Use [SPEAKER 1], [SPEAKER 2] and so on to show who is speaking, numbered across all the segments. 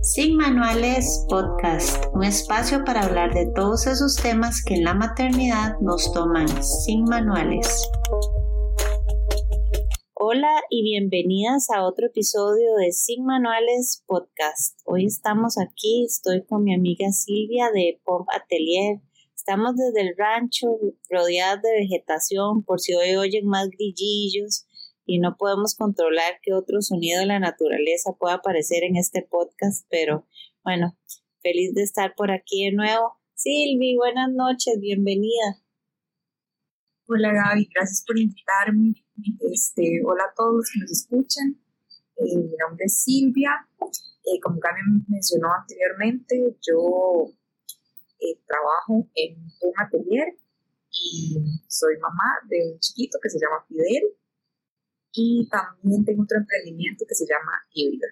[SPEAKER 1] Sin Manuales Podcast, un espacio para hablar de todos esos temas que en la maternidad nos toman sin manuales. Hola y bienvenidas a otro episodio de Sin Manuales Podcast. Hoy estamos aquí, estoy con mi amiga Silvia de Pop Atelier. Estamos desde el rancho rodeadas de vegetación, por si hoy oyen más grillillos y no podemos controlar qué otro sonido de la naturaleza pueda aparecer en este podcast, pero bueno, feliz de estar por aquí de nuevo. Silvi, buenas noches, bienvenida.
[SPEAKER 2] Hola Gaby, gracias por invitarme. Este, hola a todos los que nos escuchan. Eh, mi nombre es Silvia. Eh, como Gaby mencionó anteriormente, yo eh, trabajo en un atelier y soy mamá de un chiquito que se llama Fidel y también tengo otro emprendimiento que se llama Híbrida.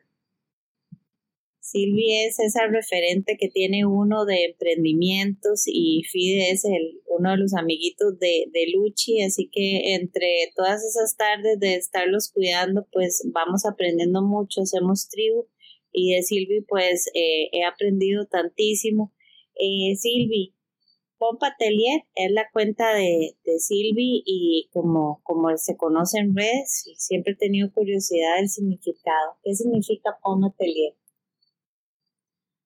[SPEAKER 1] Silvia es esa referente que tiene uno de emprendimientos y Fide es el, uno de los amiguitos de, de Luchi, así que entre todas esas tardes de estarlos cuidando, pues vamos aprendiendo mucho, hacemos tribu y de Silvi pues eh, he aprendido tantísimo. Eh, Silvi, Pompa Atelier es la cuenta de, de Silvi y como, como se conoce en redes, siempre he tenido curiosidad del significado. ¿Qué significa Pompa Atelier?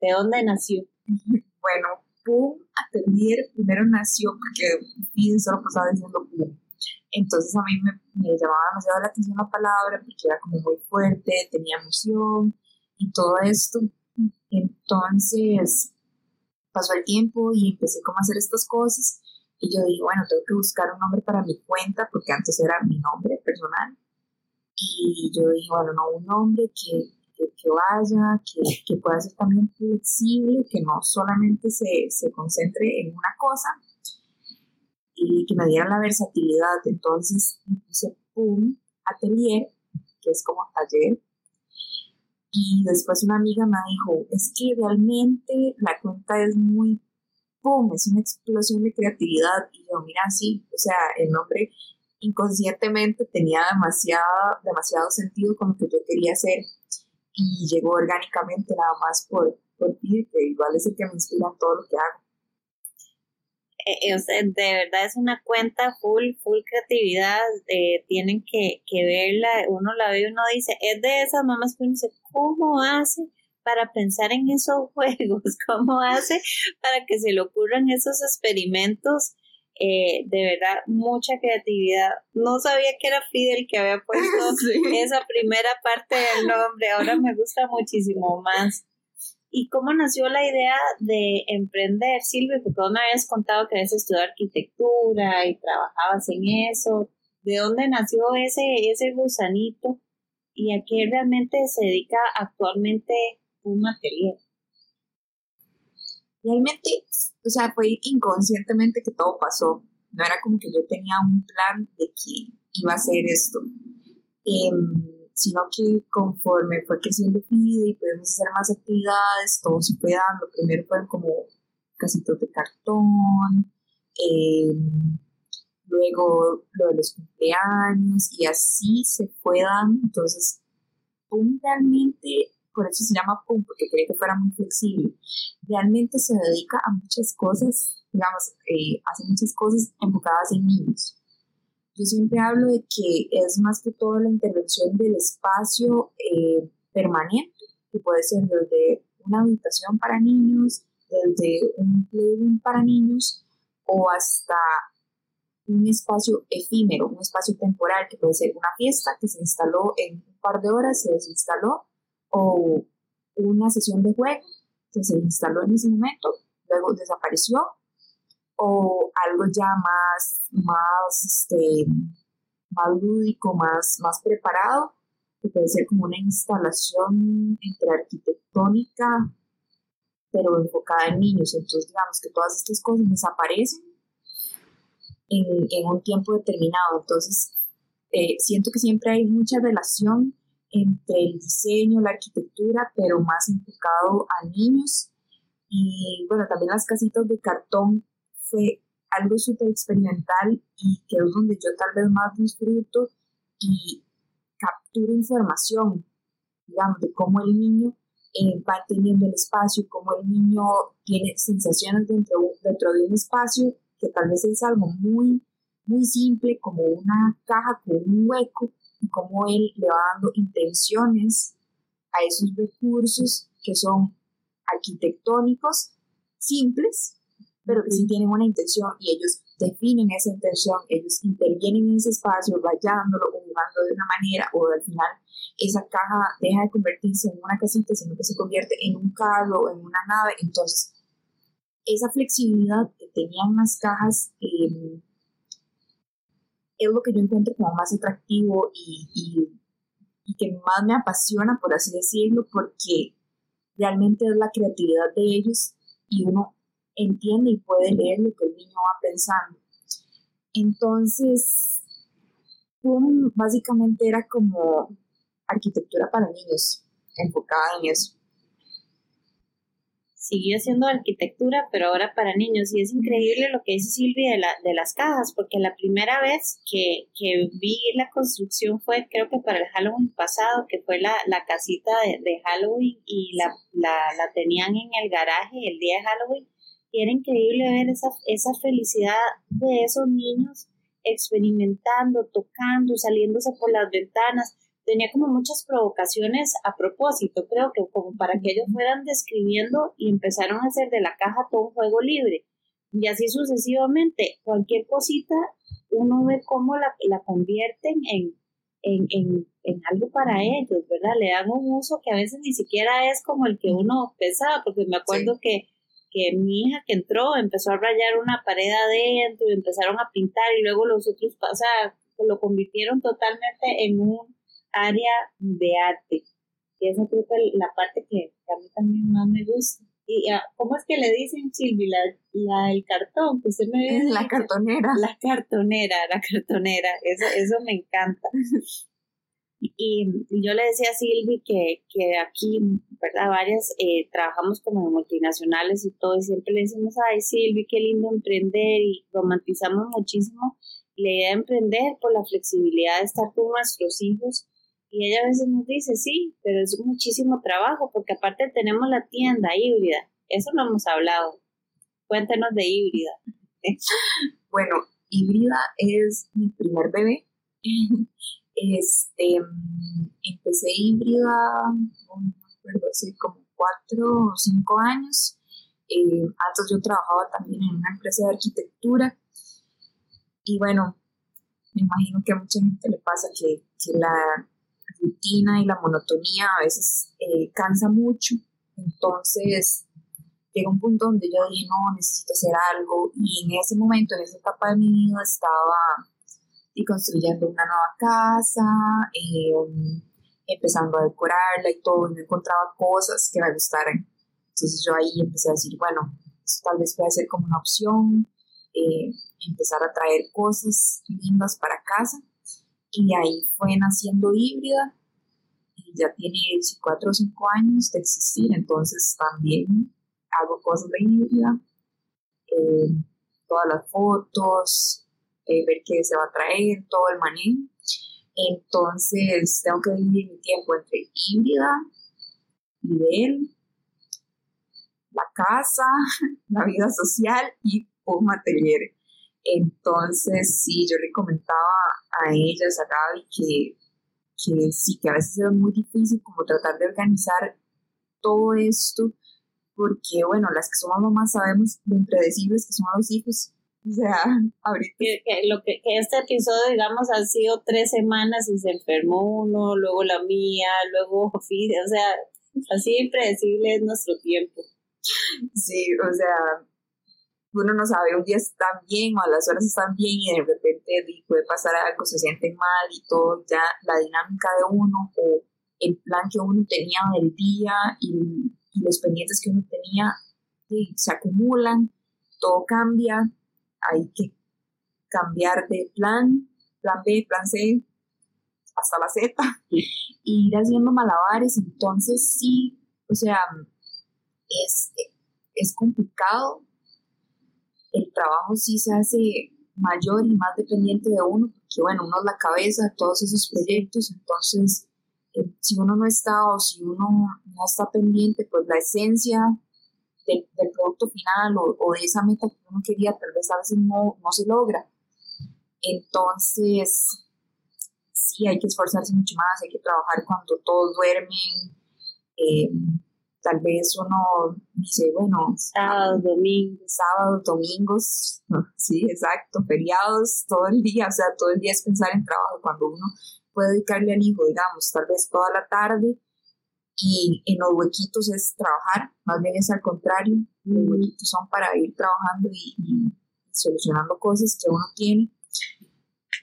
[SPEAKER 1] ¿De dónde nació?
[SPEAKER 2] Bueno, Pum Atelier primero nació porque Fide solo pasaba diciendo Pum. Entonces a mí me, me llamaba demasiado la atención la palabra porque era como muy fuerte, tenía emoción y todo esto. Entonces pasó el tiempo y empecé como a hacer estas cosas y yo dije, bueno, tengo que buscar un nombre para mi cuenta porque antes era mi nombre personal y yo dije, bueno, no, un nombre que, que, vaya, que, que, pueda ser también flexible, que no solamente se, se concentre en una cosa y que me diera la versatilidad. Entonces puse PUM Atelier, que es como taller, y después una amiga me dijo, es que realmente la cuenta es muy, ¡pum!, es una explosión de creatividad. Y yo, mira, sí, o sea, el nombre inconscientemente tenía demasiado, demasiado sentido con lo que yo quería hacer y llegó orgánicamente nada más por, por ti, que igual es el que me inspira todo lo que hago.
[SPEAKER 1] Eh, eh, de verdad es una cuenta full, full creatividad, eh, tienen que, que, verla, uno la ve y uno dice, es de esas mamás que uno dice, ¿cómo hace para pensar en esos juegos? ¿Cómo hace para que se le ocurran esos experimentos? de verdad, mucha creatividad. No sabía que era Fidel que había puesto esa primera parte del nombre, ahora me gusta muchísimo más. ¿Y cómo nació la idea de emprender, Silvia? Porque vos me habías contado que habías estudiado arquitectura y trabajabas en eso. ¿De dónde nació ese, ese gusanito? ¿Y a qué realmente se dedica actualmente un atelier?
[SPEAKER 2] Realmente, o sea, fue inconscientemente que todo pasó. No era como que yo tenía un plan de que iba a hacer esto. Eh, sino que conforme fue creciendo PIDE y pudimos hacer más actividades, todo se fue dando. Primero fueron como casitos de cartón, eh, luego lo de los cumpleaños y así se fue dando. Entonces, PUM realmente, por eso se llama PUM, porque quería que fuera muy flexible. Realmente se dedica a muchas cosas, digamos, eh, hace muchas cosas enfocadas en niños yo siempre hablo de que es más que todo la intervención del espacio eh, permanente, que puede ser desde una habitación para niños, desde un playroom para niños o hasta un espacio efímero, un espacio temporal, que puede ser una fiesta que se instaló en un par de horas, se desinstaló, o una sesión de juego que se instaló en ese momento, luego desapareció o algo ya más, más, este, más lúdico, más, más preparado, que puede ser como una instalación entre arquitectónica, pero enfocada en niños. Entonces, digamos que todas estas cosas desaparecen en, en un tiempo determinado. Entonces, eh, siento que siempre hay mucha relación entre el diseño, la arquitectura, pero más enfocado a niños. Y bueno, también las casitas de cartón fue algo súper experimental y que es donde yo tal vez más disfruto y capturo información, digamos, de cómo el niño eh, va entendiendo el espacio, cómo el niño tiene sensaciones dentro, dentro de un espacio que tal vez es algo muy, muy simple, como una caja con un hueco, y cómo él le va dando intenciones a esos recursos que son arquitectónicos, simples, pero que sí tienen una intención y ellos definen esa intención, ellos intervienen en ese espacio, rayándolo o jugando de una manera, o al final esa caja deja de convertirse en una casita, sino que se convierte en un carro, en una nave. Entonces, esa flexibilidad que tenían las cajas em, es lo que yo encuentro como más atractivo y, y, y que más me apasiona, por así decirlo, porque realmente es la creatividad de ellos y uno entiende y puede leer lo que el niño va pensando. Entonces, básicamente era como arquitectura para niños, enfocada en eso.
[SPEAKER 1] Siguió siendo arquitectura, pero ahora para niños. Y es increíble lo que dice Silvia de, la, de las cajas, porque la primera vez que, que, vi la construcción fue, creo que para el Halloween pasado, que fue la, la casita de, de Halloween y la, la, la tenían en el garaje el día de Halloween y era increíble ver esa, esa felicidad de esos niños experimentando, tocando, saliéndose por las ventanas. Tenía como muchas provocaciones a propósito, creo que como para que ellos fueran describiendo y empezaron a hacer de la caja todo un juego libre. Y así sucesivamente, cualquier cosita, uno ve cómo la, la convierten en, en, en, en, algo para ellos, ¿verdad? Le dan un uso que a veces ni siquiera es como el que uno pensaba, porque me acuerdo que que mi hija que entró empezó a rayar una pared adentro y empezaron a pintar y luego los otros, o sea, lo convirtieron totalmente en un área de arte. Y esa creo que la parte que, a mí también más me gusta. ¿Y ah, cómo es que le dicen, Silvi, la, la el cartón? Que usted me
[SPEAKER 2] La cartonera.
[SPEAKER 1] La cartonera, la cartonera. Eso, eso me encanta. Y, yo le decía a Silvi que, que aquí, ¿verdad? Varias eh, trabajamos como multinacionales y todo, y siempre le decimos, ay Silvi, qué lindo emprender, y romantizamos muchísimo la idea de emprender por la flexibilidad de estar con nuestros hijos. Y ella a veces nos dice, sí, pero es muchísimo trabajo, porque aparte tenemos la tienda híbrida, eso no hemos hablado. Cuéntanos de híbrida.
[SPEAKER 2] bueno, híbrida es mi primer bebé. Este, empecé híbrida, no me acuerdo, hace como cuatro o cinco años. Eh, antes yo trabajaba también en una empresa de arquitectura. Y bueno, me imagino que a mucha gente le pasa que, que la rutina y la monotonía a veces eh, cansa mucho, entonces llega un punto donde yo dije, no, necesito hacer algo y en ese momento, en esa etapa de mi vida estaba construyendo una nueva casa, eh, empezando a decorarla y todo, no encontraba cosas que me gustaran. Entonces yo ahí empecé a decir, bueno, esto tal vez puede ser como una opción, eh, empezar a traer cosas lindas para casa. Y ahí fue naciendo híbrida ya tiene 4 o 5 años de existir, entonces también hago cosas de híbrida, eh, todas las fotos, eh, ver qué se va a traer, todo el manejo. Entonces, tengo que dividir mi tiempo entre híbrida, nivel, la casa, la vida social y un atelier. Entonces, sí, yo le comentaba a ellas, a Gaby, que, que sí, que a veces es muy difícil como tratar de organizar todo esto, porque, bueno, las que somos mamás sabemos lo impredecibles que son los hijos o sea, ahorita.
[SPEAKER 1] Que, lo que, este episodio, digamos, ha sido tres semanas y se enfermó uno, luego la mía, luego o sea, así impredecible es nuestro tiempo.
[SPEAKER 2] Sí, o sea, uno no sabe, un día están bien o a las horas están bien y de repente puede pasar algo, se sienten mal y todo, ya la dinámica de uno o el plan que uno tenía del día y, y los pendientes que uno tenía se acumulan, todo cambia, hay que cambiar de plan, plan B, plan C, hasta la Z, y ir haciendo malabares. Entonces sí, o sea, es, es complicado. El trabajo sí se hace mayor y más dependiente de uno, porque bueno, uno es la cabeza de todos esos proyectos, entonces eh, si uno no está o si uno no está pendiente, pues la esencia del, producto final o, de esa meta que uno quería, tal vez a veces no, no se logra. Entonces, sí, hay que esforzarse mucho más, hay que trabajar cuando todos duermen. Eh, tal vez uno dice, bueno,
[SPEAKER 1] sábados, domingos.
[SPEAKER 2] Sábados, domingos, sí, exacto, feriados, todo el día, o sea, todo el día es pensar en trabajo, cuando uno puede dedicarle al hijo, digamos, tal vez toda la tarde, y en los huequitos es trabajar, más bien es al contrario, los huequitos son para ir trabajando y, solucionando cosas que uno tiene.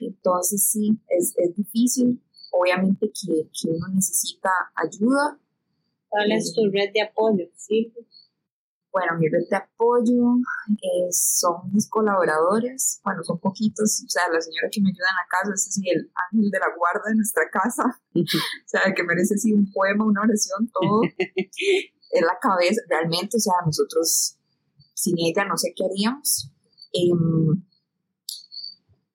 [SPEAKER 2] Entonces sí, es, es difícil, obviamente que, que uno necesita ayuda,
[SPEAKER 1] ¿Cuál es tu red de apoyo? ¿Sí?
[SPEAKER 2] Bueno, mi red de apoyo eh, son mis colaboradores, bueno, son poquitos, o sea, la señora que me ayuda en la casa es así el ángel de la guarda de nuestra casa, o sea, que merece así un poema, una oración, todo, es la cabeza, realmente, o sea, nosotros sin ella no sé qué haríamos. Em,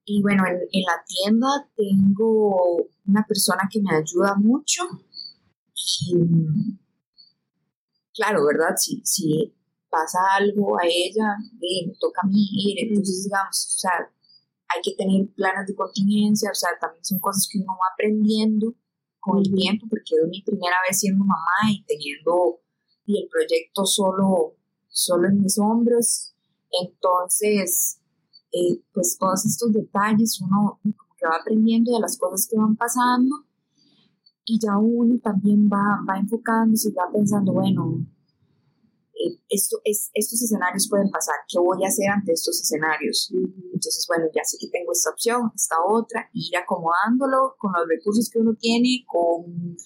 [SPEAKER 2] y bueno, en, en la tienda tengo una persona que me ayuda mucho y claro, ¿verdad? Si, si pasa algo a ella, me toca a mí ir, entonces digamos, o sea, hay que tener planes de contingencia, o sea, también son cosas que uno va aprendiendo con el tiempo, porque es mi primera vez siendo mamá y teniendo y el proyecto solo, solo en mis hombros, entonces, eh, pues todos estos detalles uno como que va aprendiendo de las cosas que van pasando y ya uno también va, va enfocándose y va pensando, bueno, esto, es, estos escenarios pueden pasar, ¿qué voy a hacer ante estos escenarios? Entonces, bueno, ya sé que tengo esta opción, esta otra, ir acomodándolo con los recursos que uno tiene, con,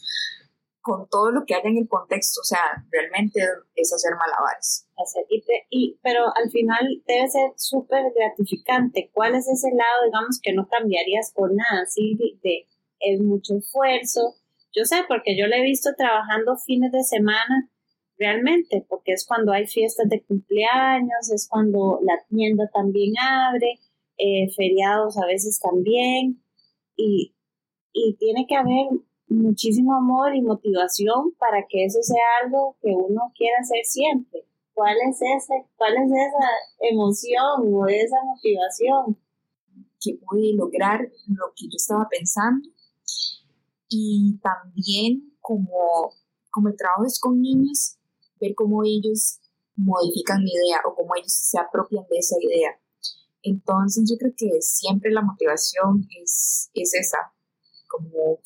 [SPEAKER 2] con todo lo que haya en el contexto, o sea, realmente es hacer malabares.
[SPEAKER 1] Hacer, y, pero al final debe ser súper gratificante. ¿Cuál es ese lado, digamos, que no cambiarías por nada? ¿sí? De, de, es mucho esfuerzo, yo sé porque yo le he visto trabajando fines de semana realmente, porque es cuando hay fiestas de cumpleaños, es cuando la tienda también abre, eh, feriados a veces también, y, y tiene que haber muchísimo amor y motivación para que eso sea algo que uno quiera hacer siempre. ¿Cuál es ese, cuál es esa emoción o esa motivación?
[SPEAKER 2] Que pude lograr lo que yo estaba pensando y también como, como el trabajo es con niños, ver cómo ellos modifican mi idea o cómo ellos se apropian de esa idea. Entonces yo creo que siempre la motivación es, es esa, como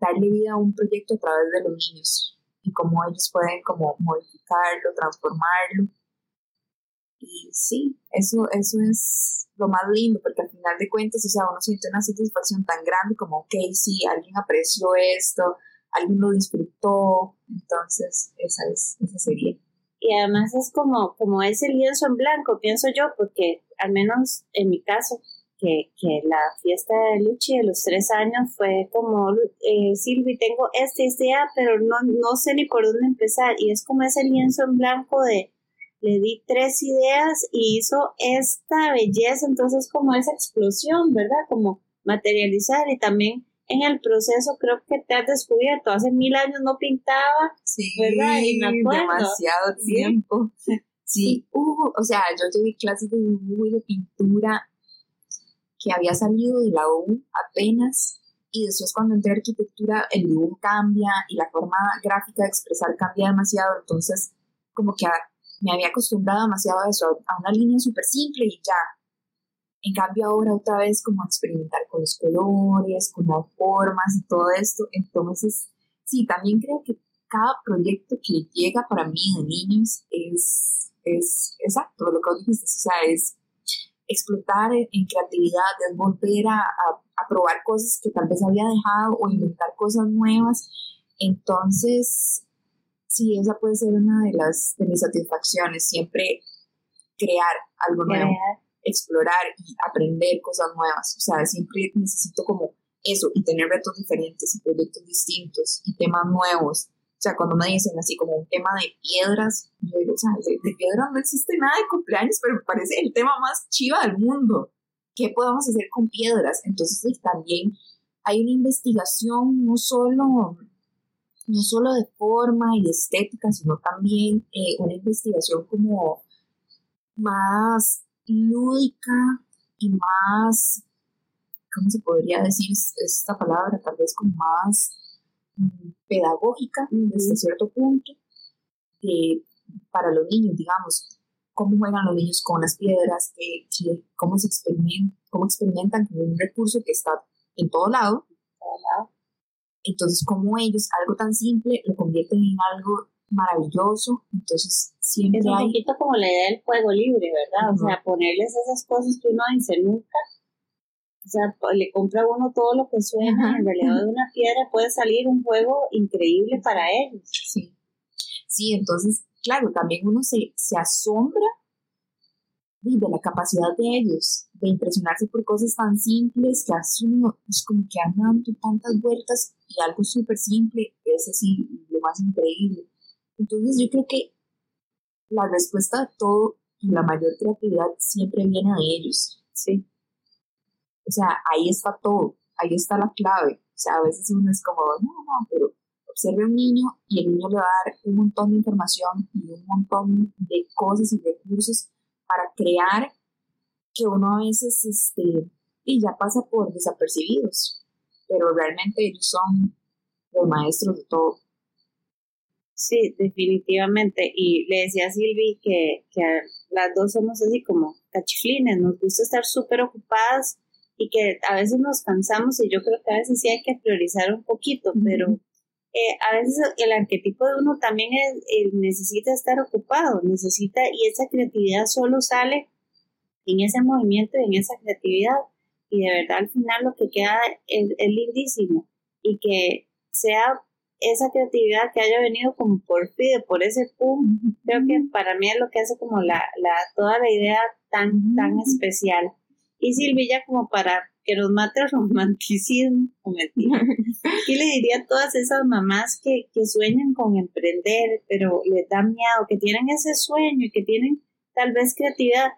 [SPEAKER 2] darle vida a un proyecto a través de los niños y cómo ellos pueden como modificarlo, transformarlo. Y sí, eso, eso es lo más lindo, porque al final de cuentas, o sea, uno siente una satisfacción tan grande como, ok, sí, alguien apreció esto, alguien lo disfrutó, entonces esa, es, esa sería.
[SPEAKER 1] Y además es como, como ese lienzo en blanco, pienso yo, porque al menos en mi caso, que, que la fiesta de Luchi de los tres años fue como, eh, Silvi, tengo este, este, ah, pero no, no sé ni por dónde empezar, y es como ese lienzo en blanco de le di tres ideas y hizo esta belleza, entonces como esa explosión, ¿verdad? Como materializar y también en el proceso creo que te has descubierto, hace mil años no pintaba,
[SPEAKER 2] sí, ¿verdad? Y me demasiado tiempo. Sí, o sea, yo llevé clases de dibujo y de pintura que había salido de la U apenas y después cuando entré a arquitectura el dibujo cambia y la forma gráfica de expresar cambia demasiado, entonces como que me había acostumbrado demasiado a eso, a una línea súper simple y ya. En cambio ahora otra vez como experimentar con los colores, con formas y todo esto. Entonces, sí, también creo que cada proyecto que llega para mí de niños es, es exacto lo que dijiste, o sea, es explotar en, creatividad, es volver a, probar cosas que tal vez había dejado o inventar cosas nuevas. Entonces, sí, esa puede ser una de las de mis satisfacciones, siempre crear algo nuevo, explorar y aprender cosas nuevas. O sea, siempre necesito como eso y tener retos diferentes y proyectos distintos y temas nuevos. O sea, cuando me dicen así como un tema de piedras, yo digo, o sea, de, piedras no existe nada de cumpleaños, pero me parece el tema más chiva del mundo. ¿Qué podemos hacer con piedras? Entonces, también hay una investigación no solo, no solo de forma y de estética, sino también eh, una investigación como más lúdica y más, ¿cómo se podría decir esta palabra? Tal vez como más mm, pedagógica desde cierto punto para los niños, digamos, cómo juegan los niños con las piedras, cómo, se experimentan, cómo experimentan con un recurso que está en todo lado. Entonces, cómo ellos, algo tan simple, lo convierten en algo maravilloso. Entonces, siempre
[SPEAKER 1] es un poquito como la idea del juego libre, ¿verdad? O sea, ponerles esas cosas que uno dice nunca. O sea, le compra uno todo lo que suena, en realidad de una piedra puede salir un juego increíble para ellos.
[SPEAKER 2] Sí. Sí, entonces, claro, también uno se, se asombra de la capacidad de ellos de impresionarse por cosas tan simples que así uno es pues, como que andan tantas vueltas y algo súper simple es así lo más increíble. Entonces yo creo que la respuesta a todo y la mayor creatividad siempre viene de ellos. Sí. O sea, ahí está todo, ahí está la clave. O sea, a veces uno es como, no, no, pero observe a un niño y el niño le va a dar un montón de información y un montón de cosas y recursos para crear que uno a veces este, y ya pasa por desapercibidos, pero realmente ellos son los maestros de todo.
[SPEAKER 1] Sí, definitivamente. Y le decía a Silvi que, que las dos somos así como cachiflines, nos gusta estar súper ocupadas y que a veces nos cansamos y yo creo que a veces sí hay que priorizar un poquito, pero eh, a veces el arquetipo de uno también es, necesita estar ocupado, necesita, y esa creatividad solo sale en ese movimiento, en esa creatividad, y de verdad al final lo que queda es, lindísimo, y que sea esa creatividad que haya venido como por pide, por ese pum, creo que para mí es lo que hace como la, la toda la idea tan, tan especial. Y Silvia, como para que nos mate el romanticismo, ¿qué le diría a todas esas mamás que, que sueñan con emprender, pero les da miedo, que tienen ese sueño y que tienen tal vez creatividad,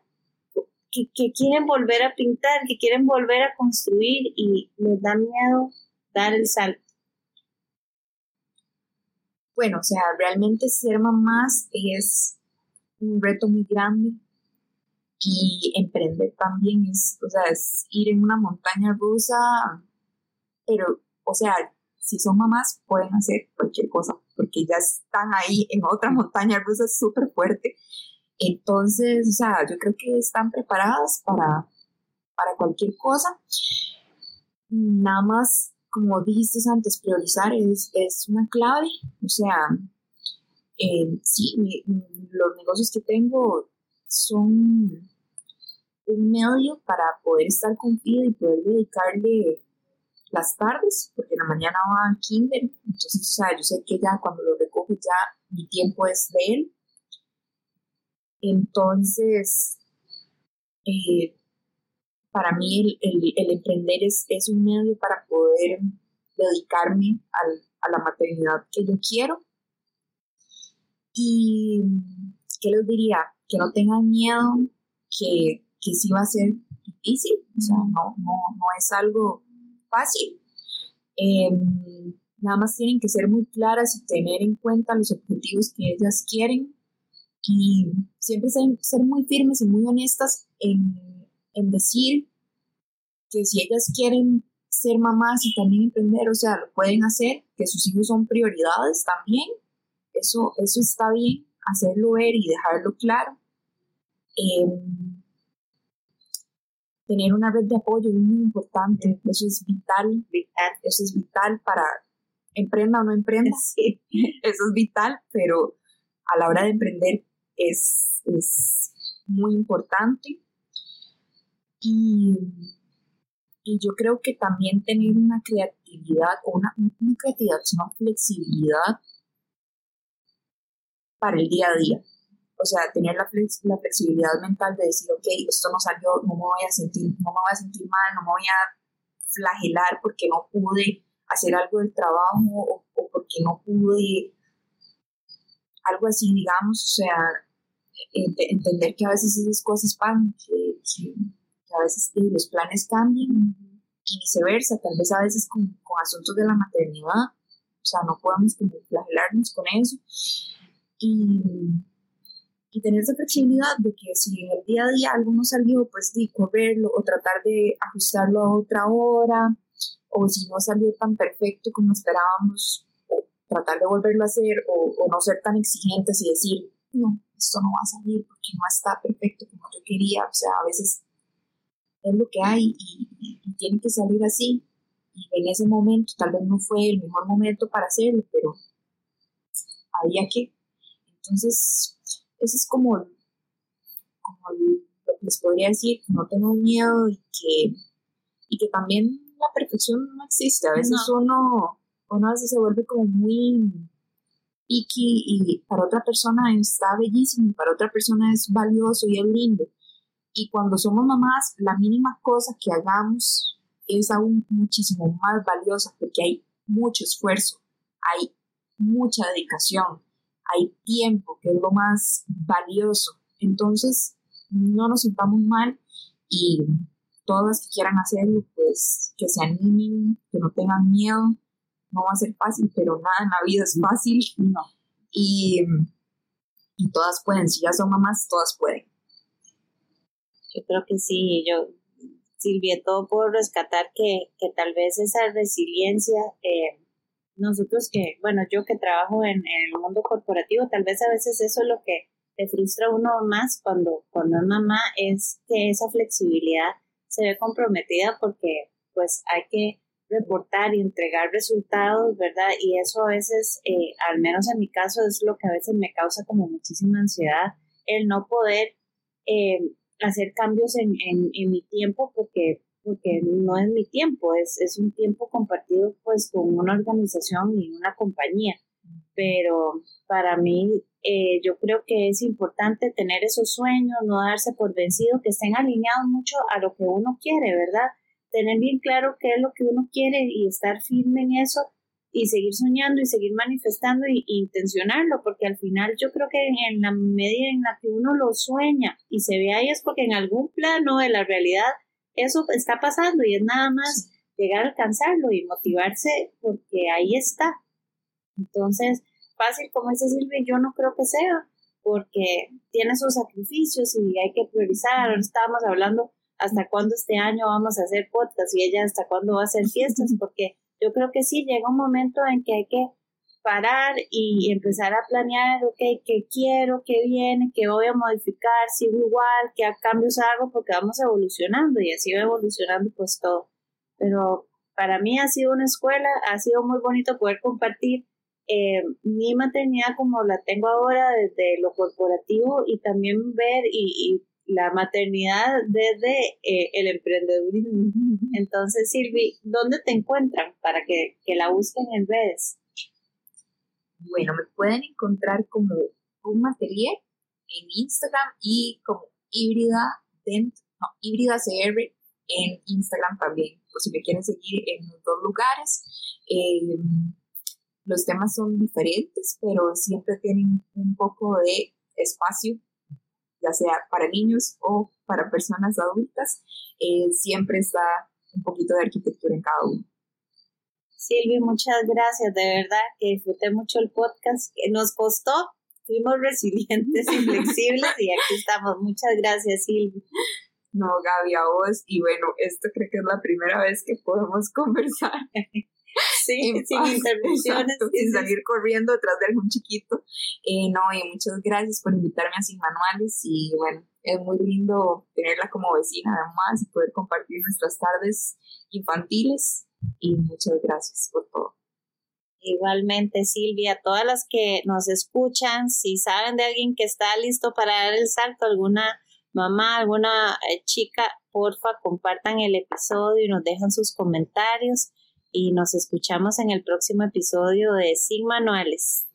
[SPEAKER 1] que, que, quieren volver a pintar, que quieren volver a construir y les da miedo dar el salto?
[SPEAKER 2] Bueno, o sea, realmente ser mamás es un reto muy grande y emprender también es, o sea, es ir en una montaña rusa, pero, o sea, si son mamás pueden hacer cualquier cosa, porque ya están ahí en otra montaña rusa súper fuerte. Entonces, o sea, yo creo que están preparadas para, para cualquier cosa. Nada más, como dijiste antes, priorizar es, es una clave. O sea, eh, sí, los negocios que tengo son un medio para poder estar contigo y poder dedicarle las tardes, porque en la mañana va a kinder, entonces, o sea, yo sé que ya cuando lo recojo ya mi tiempo es de él. Entonces, eh, para mí el, el, emprender es, es, un medio para poder dedicarme al, a la maternidad que yo quiero. Y, ¿qué les diría? Que no tengan miedo, que que sí va a ser difícil, o sea, no, no, no es algo fácil. Em, nada más tienen que ser muy claras y tener en cuenta los objetivos que ellas quieren y siempre ser, ser muy firmes y muy honestas en, en, decir que si ellas quieren ser mamás y también emprender, o sea, lo pueden hacer, que sus hijos son prioridades también, eso, eso está bien, hacerlo ver y dejarlo claro. Eh, tener una red de apoyo es muy importante, eso es vital, vital, eso es vital para emprenda o no emprenda, sí. eso es vital, pero a la hora de emprender es, es muy importante. Y, yo creo que también tener una creatividad, o una, una creatividad, sino flexibilidad para el día a día. O sea, tener la, la, flexibilidad mental de decir, ok, esto no salió, no me voy a sentir, no me voy a sentir mal, no me voy a flagelar porque no pude hacer algo del trabajo o, porque no pude, algo así, digamos, o sea, entender que a veces esas cosas van, que, a veces los planes cambian y viceversa, tal vez a veces con, asuntos de la maternidad, o sea, no podemos como flagelarnos con eso. Y, y tener esa flexibilidad de que si en el día a día algo no salió, pues de correrlo o tratar de ajustarlo a otra hora, o si no salió tan perfecto como esperábamos, o tratar de volverlo a hacer, o, o no ser tan exigentes y decir, no, esto no va a salir porque no está perfecto como yo quería, o sea, a veces es lo que hay y, tiene que salir así. Y en ese momento tal vez no fue el mejor momento para hacerlo, pero había que. Entonces, eso es como, como lo que les podría decir, que no tengo miedo y que, y que también la perfección no existe. A veces uno, uno a veces se vuelve como muy picky y para otra persona está bellísimo, para otra persona es valioso y es lindo. Y cuando somos mamás, la mínima cosa que hagamos es aún muchísimo más valiosa porque hay mucho esfuerzo, hay mucha dedicación, hay tiempo, que es lo más valioso. Entonces, no nos sintamos mal y todas las que quieran hacerlo, pues que se animen, que no tengan miedo. No va a ser fácil, pero nada en la vida es fácil. No. Y, y todas pueden, si ya son mamás, todas pueden.
[SPEAKER 1] Yo creo que sí, yo, Silvia, todo puedo rescatar que, que tal vez esa resiliencia, eh, nosotros que, bueno, yo que trabajo en, el mundo corporativo, tal vez a veces eso es lo que te frustra a uno más cuando, cuando es mamá, es que esa flexibilidad se ve comprometida porque pues hay que reportar y entregar resultados, ¿verdad? Y eso a veces, eh, al menos en mi caso, es lo que a veces me causa como muchísima ansiedad, el no poder eh, hacer cambios en, en, mi tiempo porque, porque no es mi tiempo, es, es un tiempo compartido pues con una organización y una compañía. Pero para mí eh, yo creo que es importante tener esos sueños, no darse por vencido, que estén alineados mucho a lo que uno quiere, ¿verdad? Tener bien claro qué es lo que uno quiere y estar firme en eso y seguir soñando y seguir manifestando y, intencionarlo, porque al final yo creo que en, la medida en la que uno lo sueña y se ve ahí es porque en algún plano de la realidad eso está pasando y es nada más llegar a alcanzarlo y motivarse porque ahí está. Entonces, fácil como dice Silvia, yo no creo que sea, porque tiene sus sacrificios y hay que priorizar. Ahora estábamos hablando hasta cuándo este año vamos a hacer podcast y ella hasta cuándo va a hacer fiestas, porque yo creo que sí, llega un momento en que hay que parar y empezar a planear, ok, qué quiero, qué viene, qué voy a modificar, sigo igual, qué cambios hago, porque vamos evolucionando y así va evolucionando pues todo. Pero para mí ha sido una escuela, ha sido muy bonito poder compartir eh, mi maternidad como la tengo ahora desde lo corporativo y también ver y la maternidad desde eh, el emprendedurismo. Entonces, Silvi, ¿dónde te encuentran para que, la busquen en redes?
[SPEAKER 2] Bueno, me pueden encontrar como un material en Instagram y como híbrida dentro, no, híbrida CR en Instagram también, por si me quieren seguir en los dos lugares. Em, los temas son diferentes, pero siempre tienen un poco de espacio ya sea para niños o para personas adultas, eh, siempre está un poquito de arquitectura en cada uno.
[SPEAKER 1] Silvia, muchas gracias, de verdad que disfruté mucho el podcast, que nos costó, fuimos resilientes y flexibles y aquí estamos. Muchas gracias, Silvia.
[SPEAKER 2] No, Gaby, a vos, y bueno, esto creo que es la primera vez que podemos conversar.
[SPEAKER 1] Sí, sin interrupciones.
[SPEAKER 2] sin salir corriendo detrás de algún chiquito. Eh, no, y muchas gracias por invitarme a Sin Manuales y bueno, es muy lindo tenerla como vecina además y poder compartir nuestras tardes infantiles y muchas gracias por todo.
[SPEAKER 1] Igualmente, Silvia, todas las que nos escuchan, si saben de alguien que está listo para dar el salto, alguna mamá, alguna eh, chica, porfa, compartan el episodio y nos dejan sus comentarios y nos escuchamos en el próximo episodio de Sin Manuales.